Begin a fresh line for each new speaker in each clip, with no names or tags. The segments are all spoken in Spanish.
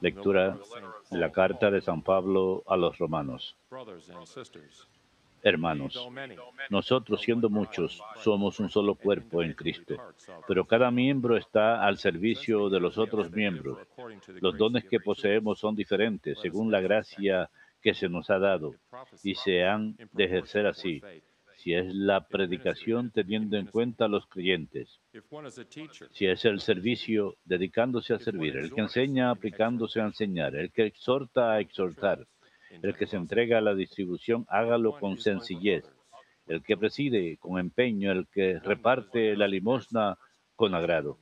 Lectura de la carta de San Pablo a los romanos. Hermanos, nosotros siendo muchos somos un solo cuerpo en Cristo, pero cada miembro está al servicio de los otros miembros. Los dones que poseemos son diferentes según la gracia que se nos ha dado y se han de ejercer así si es la predicación teniendo en cuenta a los creyentes, si es el servicio dedicándose a servir, el que enseña aplicándose a enseñar, el que exhorta a exhortar, el que se entrega a la distribución, hágalo con sencillez, el que preside con empeño, el que reparte la limosna con agrado.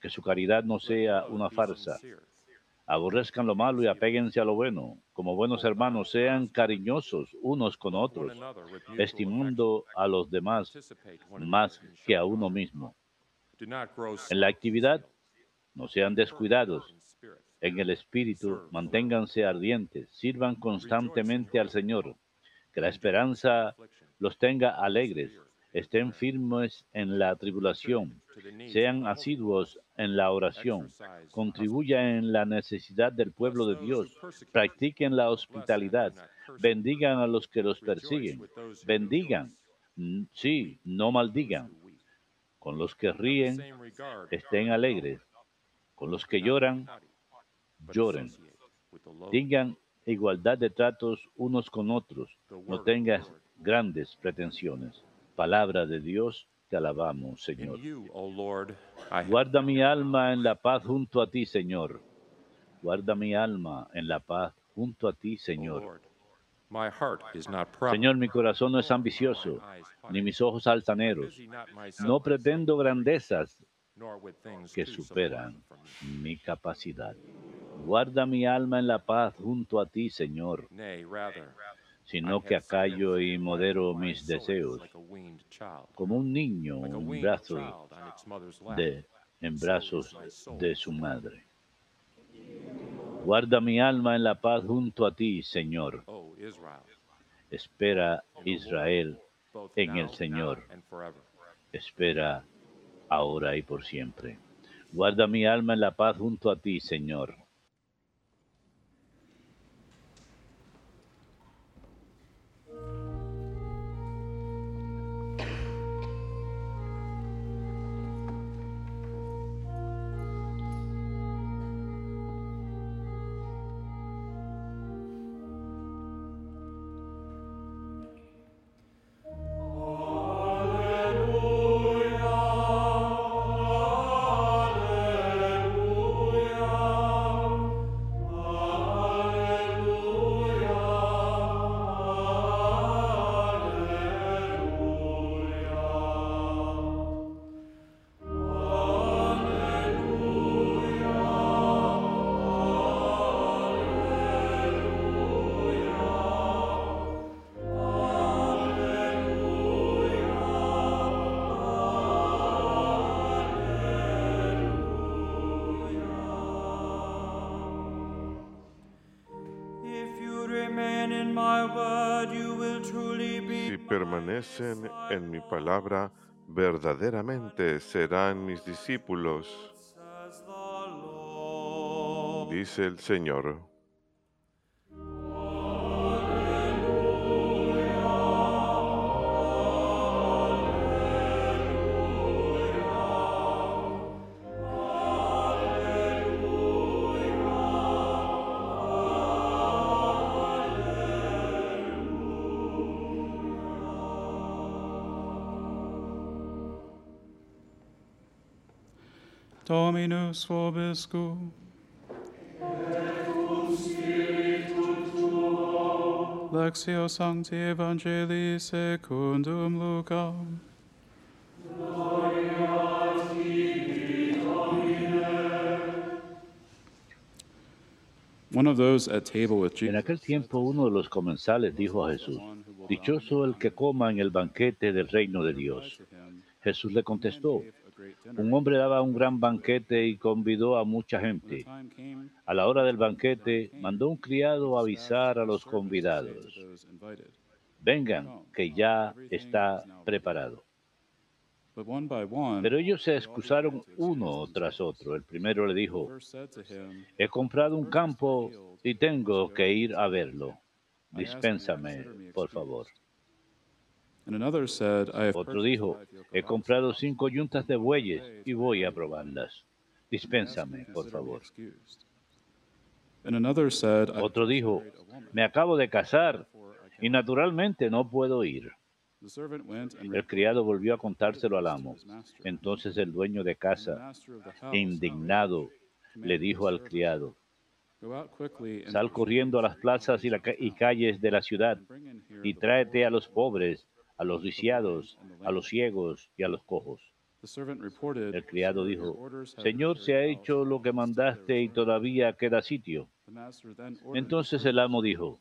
Que su caridad no sea una farsa, Aborrezcan lo malo y apéguense a lo bueno. Como buenos hermanos, sean cariñosos unos con otros, estimando a los demás más que a uno mismo. En la actividad, no sean descuidados. En el espíritu, manténganse ardientes, sirvan constantemente al Señor. Que la esperanza los tenga alegres, estén firmes en la tribulación, sean asiduos en la oración, contribuyan en la necesidad del pueblo de Dios, practiquen la hospitalidad, bendigan a los que los persiguen, bendigan, sí, no maldigan. Con los que ríen, estén alegres, con los que lloran, lloren. Tengan igualdad de tratos unos con otros, no tengan grandes pretensiones. Palabra de Dios, te alabamos, Señor. Guarda mi alma en la paz junto a ti, Señor. Guarda mi alma en la paz junto a ti, Señor. Señor, mi corazón no es ambicioso, ni mis ojos altaneros. No pretendo grandezas que superan mi capacidad. Guarda mi alma en la paz junto a ti, Señor sino que acallo y modero mis deseos, como un niño en, brazos de, en brazos de su madre. Guarda mi alma en la paz junto a ti, Señor. Espera Israel en el Señor. Espera ahora y por siempre. Guarda mi alma en la paz junto a ti, Señor.
Permanecen en mi palabra, verdaderamente serán mis discípulos, dice el Señor.
Dominus vobiscum. Lectio Sancti Evangelii secundum Lucam.
En aquel tiempo uno de los comensales dijo a Jesús, Dichoso el que coma en el banquete del reino de Dios. Jesús le contestó, un hombre daba un gran banquete y convidó a mucha gente. A la hora del banquete mandó un criado a avisar a los convidados. Vengan, que ya está preparado. Pero ellos se excusaron uno tras otro. El primero le dijo, he comprado un
"Purchase the
campo y tengo que ir a verlo. Dispénsame, por favor. Otro dijo, he comprado cinco yuntas de bueyes y voy a probarlas. Dispénsame, por favor. Otro dijo, me acabo de casar y
cannot."
naturalmente no puedo ir. El criado volvió a contárselo al amo. Entonces el dueño de casa, indignado, le dijo al criado,
"Go out quickly and
sal corriendo a las plazas y, la ca- y calles de la ciudad y tráete a los pobres, a los lisiados, a los
lame."
ciegos y a los cojos. El criado
"Sir, your
dijo, Señor, se ha hecho lo que mandaste y
is room."
todavía queda sitio. Entonces el amo dijo,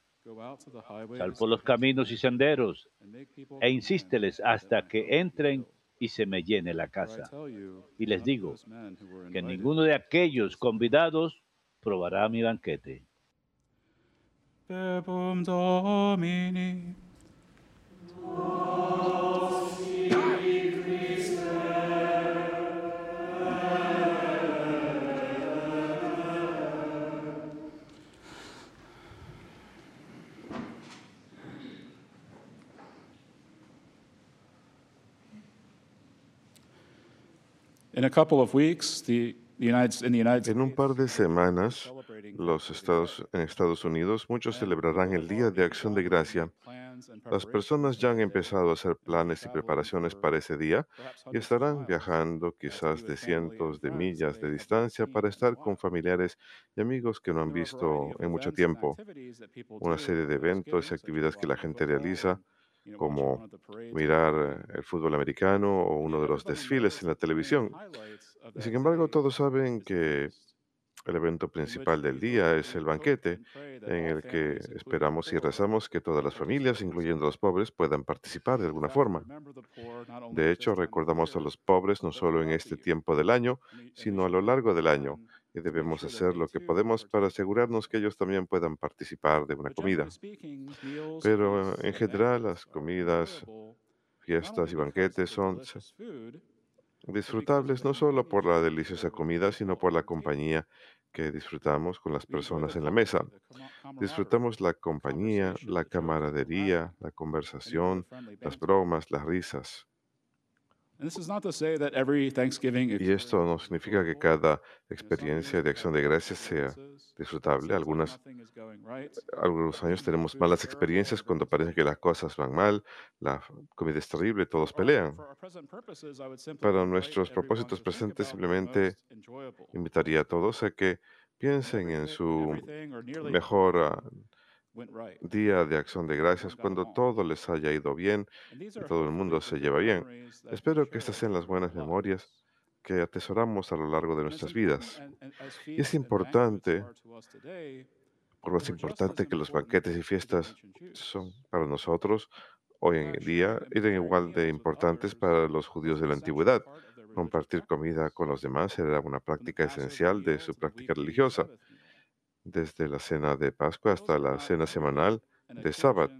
sal por los caminos y senderos e insísteles hasta que entren y se me llene la casa. Y les digo Que ninguno de aquellos convidados probará mi banquete.
En un par de semanas, los Estados, en Estados Unidos, muchos celebrarán el Día de Acción de Gracia. Las personas ya han empezado a hacer planes y preparaciones para ese día y estarán viajando quizás de cientos de millas de distancia para estar con familiares y amigos que no han visto en mucho tiempo. Una serie de eventos y actividades que la gente realiza, como mirar el fútbol americano o uno de los desfiles en la televisión. Sin embargo, todos saben que el evento principal del día es el banquete, en el que esperamos y rezamos que todas las familias, incluyendo los pobres, puedan participar de alguna forma. De hecho, recordamos a los pobres no solo en este tiempo del año, sino a lo largo del año, y debemos hacer lo que podemos para asegurarnos que ellos también puedan participar de una comida. Pero en general, las comidas, fiestas y banquetes son disfrutables no solo por la deliciosa comida, sino por la compañía que disfrutamos con las personas en la mesa. Disfrutamos la compañía, la camaradería, la conversación, las bromas, las risas. Y esto no significa que cada experiencia de acción de gracias sea disfrutable. Algunas, algunos años tenemos malas experiencias cuando parece que las cosas van mal, la comida es terrible, todos pelean. Para nuestros propósitos presentes, simplemente invitaría a todos a que piensen en su mejor día de acción de gracias cuando todo les haya ido bien y todo el mundo se lleva bien. Espero que estas sean las buenas memorias que atesoramos a lo largo de nuestras vidas. Y es importante, por más importante que los banquetes y fiestas son para nosotros hoy en día, eran igual de importantes para los judíos de la antigüedad. Compartir comida con los demás era una práctica esencial de su práctica religiosa, desde la cena de Pascua hasta la cena semanal de Sábado.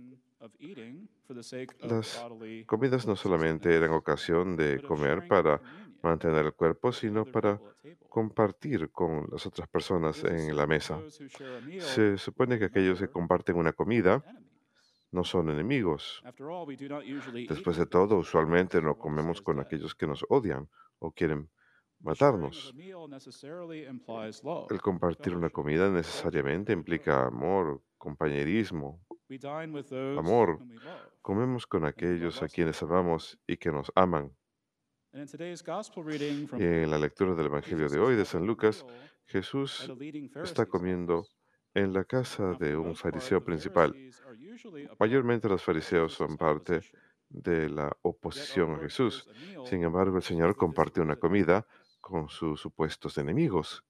Las comidas no solamente eran ocasión de comer para mantener el cuerpo, sino para compartir con las otras personas en la mesa. Se supone que aquellos que comparten una comida no son enemigos. Después de todo, usualmente no comemos con aquellos que nos odian o quieren matarnos. El compartir una comida necesariamente implica amor, compañerismo, amor. Comemos con aquellos a quienes amamos y que nos aman. Y en la lectura del Evangelio de hoy de San Lucas, Jesús está comiendo en la casa de un fariseo principal. Mayormente los fariseos son parte de la oposición a Jesús. Sin embargo, el Señor comparte una comida con sus supuestos enemigos.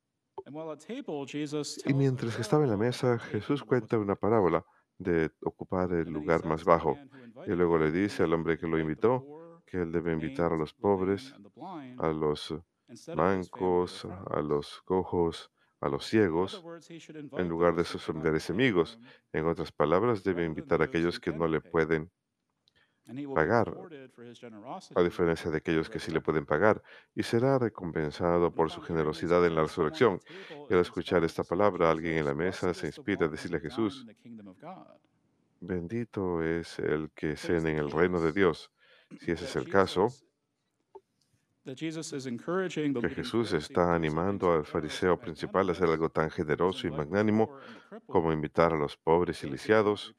Y mientras estaba en la mesa, Jesús cuenta una parábola de ocupar el lugar más bajo. Y luego le dice al hombre que lo invitó que él debe invitar a los pobres, a los mancos, a los cojos, a los ciegos, en lugar de sus familiares y amigos. En otras palabras, debe invitar a aquellos que no le pueden pagar, a diferencia de aquellos que sí le pueden pagar, y será recompensado por su generosidad en la resurrección. Y al escuchar esta palabra, alguien en la mesa se inspira a decirle a Jesús, bendito es el que
the
en el reino de Dios. Si ese es el caso, que Jesús está animando al fariseo principal a hacer algo tan generoso y magnánimo como invitar a los pobres y lisiados,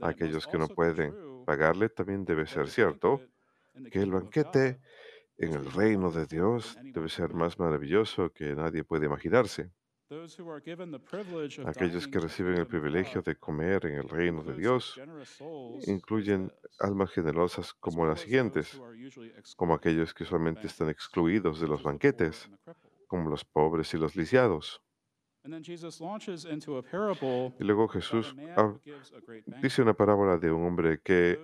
a aquellos que no pueden pagarle, también debe ser cierto que el banquete en el reino de Dios debe ser más maravilloso que nadie puede imaginarse. Aquellos que reciben el privilegio de comer en el reino de Dios incluyen almas generosas
as
como las siguientes, como aquellos que usualmente están excluidos de los banquetes, como los pobres y los lisiados. Y luego Jesús dice una parábola de un hombre que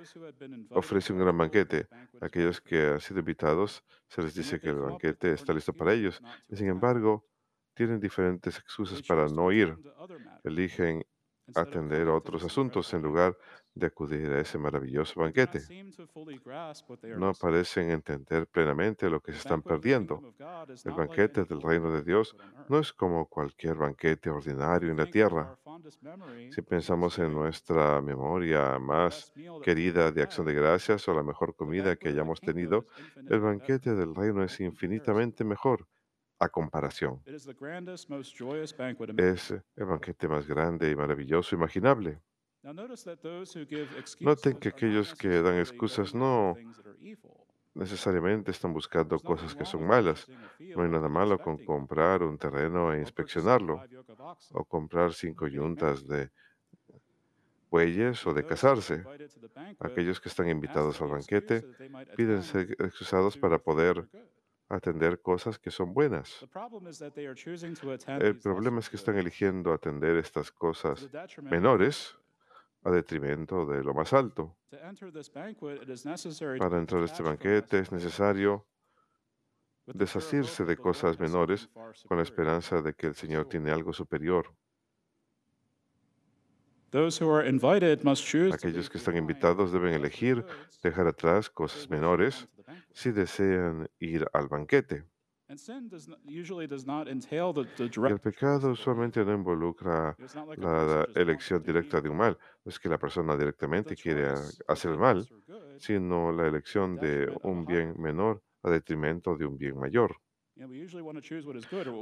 ofrece un gran banquete. Aquellos que han sido invitados se les dice que el banquete está listo para ellos. Y sin embargo, tienen diferentes excusas para no ir. Eligen atender otros asuntos en lugar. De acudir a ese maravilloso banquete. No parecen entender plenamente lo que se están perdiendo. El banquete del reino de Dios no es como cualquier banquete ordinario en la tierra. Si pensamos en nuestra memoria más querida de acción de gracias o la mejor comida que hayamos tenido, el banquete del reino
No
es infinitamente mejor a comparación. Es el banquete más grande y maravilloso imaginable. Noten que aquellos que dan excusas no necesariamente están buscando cosas que son malas. No hay nada malo con comprar un terreno e inspeccionarlo, o comprar cinco yuntas de bueyes o de casarse. Aquellos que están invitados al banquete piden ser excusados para poder atender cosas que son buenas. El problema es que están eligiendo atender estas cosas menores a detrimento de lo más alto. Para entrar a este banquete es necesario desasirse
that
de cosas menores con la esperanza de que el Señor tiene algo superior. Aquellos que están invitados deben elegir dejar atrás cosas menores si desean ir al banquete.
And sin does not, usually does not entail the, the
Y el pecado usualmente no involucra la elección directa de un mal. No es que la persona directamente quiere hacer el mal, sino la elección de un bien menor a detrimento de un bien mayor.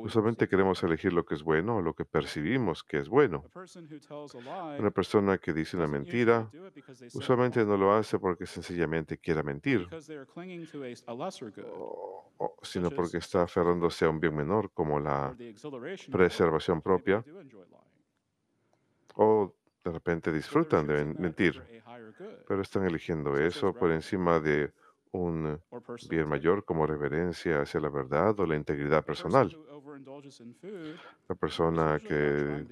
Usualmente queremos elegir lo que es bueno o lo que percibimos que es bueno. Una persona que dice una mentira usualmente no lo hace porque sencillamente quiera mentir, o- o- sino porque está aferrándose a un bien menor como la preservación propia o de repente disfrutan de mentir, pero están eligiendo eso por encima de un bien mayor como reverencia hacia la verdad o la integridad personal. La persona que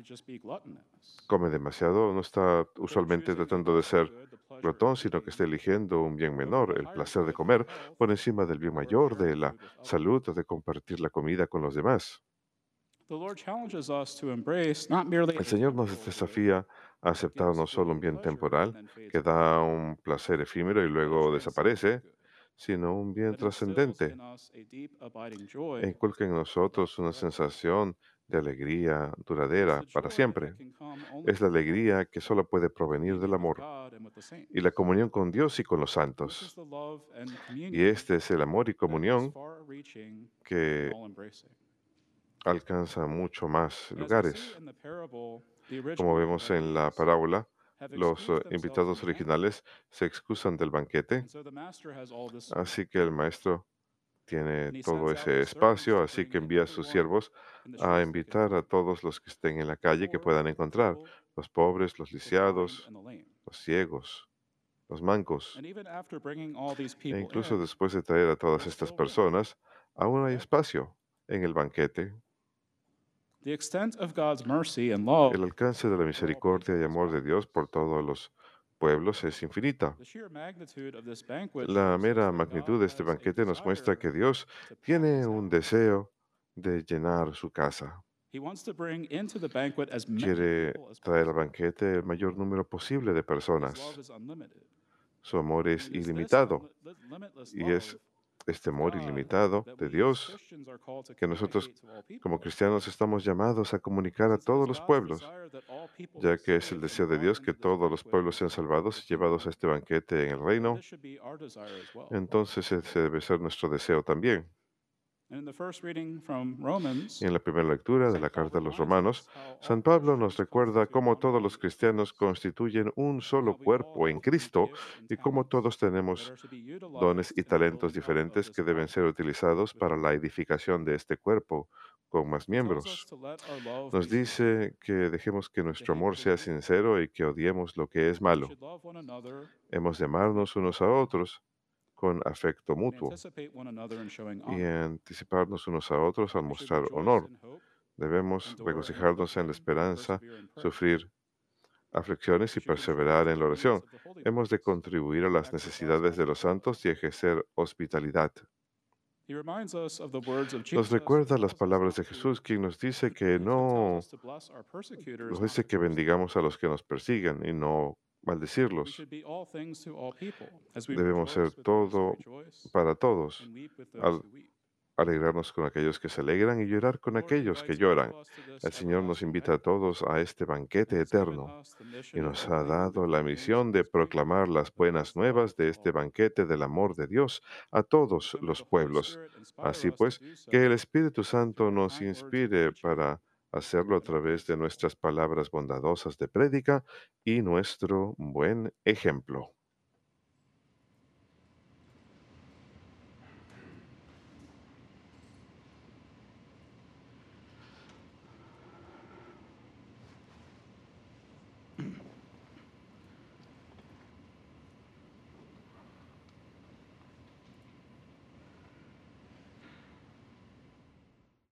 come demasiado no está usualmente tratando de ser glotón, sino que está eligiendo un bien menor, el placer de comer, por encima del bien
or
mayor de la salud o de compartir la comida con los demás. El Señor nos desafía a aceptar no solo un bien temporal que da un placer efímero y luego desaparece, sino un bien trascendente
in us a deep abiding
e
joy
inculca en nosotros una sensación de alegría duradera para siempre. Es la alegría que solo puede provenir del amor y la comunión con Dios y con los santos. Y este es el amor y comunión que alcanza mucho más lugares. Como vemos en la parábola, los eh, invitados originales se excusan del banquete, así que el maestro tiene todo ese espacio, así que envía a sus siervos a invitar a todos los que estén en la calle que puedan encontrar, los pobres, los lisiados, los ciegos, los mancos. E incluso
in,
después de traer a todas estas personas, aún hay espacio en el banquete. El alcance de la misericordia y amor de. Dios por todos los pueblos es infinita.
The sheer magnitude of this banquet
La mera magnitud de este banquete nos muestra que Dios tiene un deseo de llenar su casa. Quiere traer al banquete el mayor número posible de personas. Su amor es ilimitado y es este amor
God
ilimitado de Dios que nosotros como cristianos estamos llamados a comunicar a todos los pueblos, ya que es el deseo de Dios que todos los pueblos sean salvados y llevados a este banquete en el reino, entonces ese debe ser nuestro deseo también. Y en la primera lectura de la carta a los romanos, San Pablo nos recuerda cómo todos los cristianos constituyen un solo cuerpo en Cristo y cómo todos tenemos dones y talentos diferentes que deben ser utilizados para la edificación de este cuerpo con más miembros. Nos dice que dejemos que nuestro amor sea sincero y que odiemos lo que es malo. Hemos de amarnos unos a otros con afecto mutuo y anticiparnos unos a otros al mostrar honor. Debemos regocijarnos en la esperanza, sufrir aflicciones y perseverar en la oración. Hemos de contribuir a las necesidades de los santos y ejercer hospitalidad.
He reminds us of the words of
Nos recuerda las palabras de Jesús, quien nos dice que no, nos dice que bendigamos a los que nos persigan y no maldecirlos. Debemos ser todo para todos, al alegrarnos con aquellos que se alegran y llorar con aquellos que lloran. El Señor nos invita a todos a este banquete eterno y nos ha dado la misión de proclamar las buenas nuevas de este banquete del amor de Dios a todos los pueblos. Así pues, que el Espíritu Santo nos inspire para hacerlo a través de nuestras palabras bondadosas de prédica y nuestro buen ejemplo.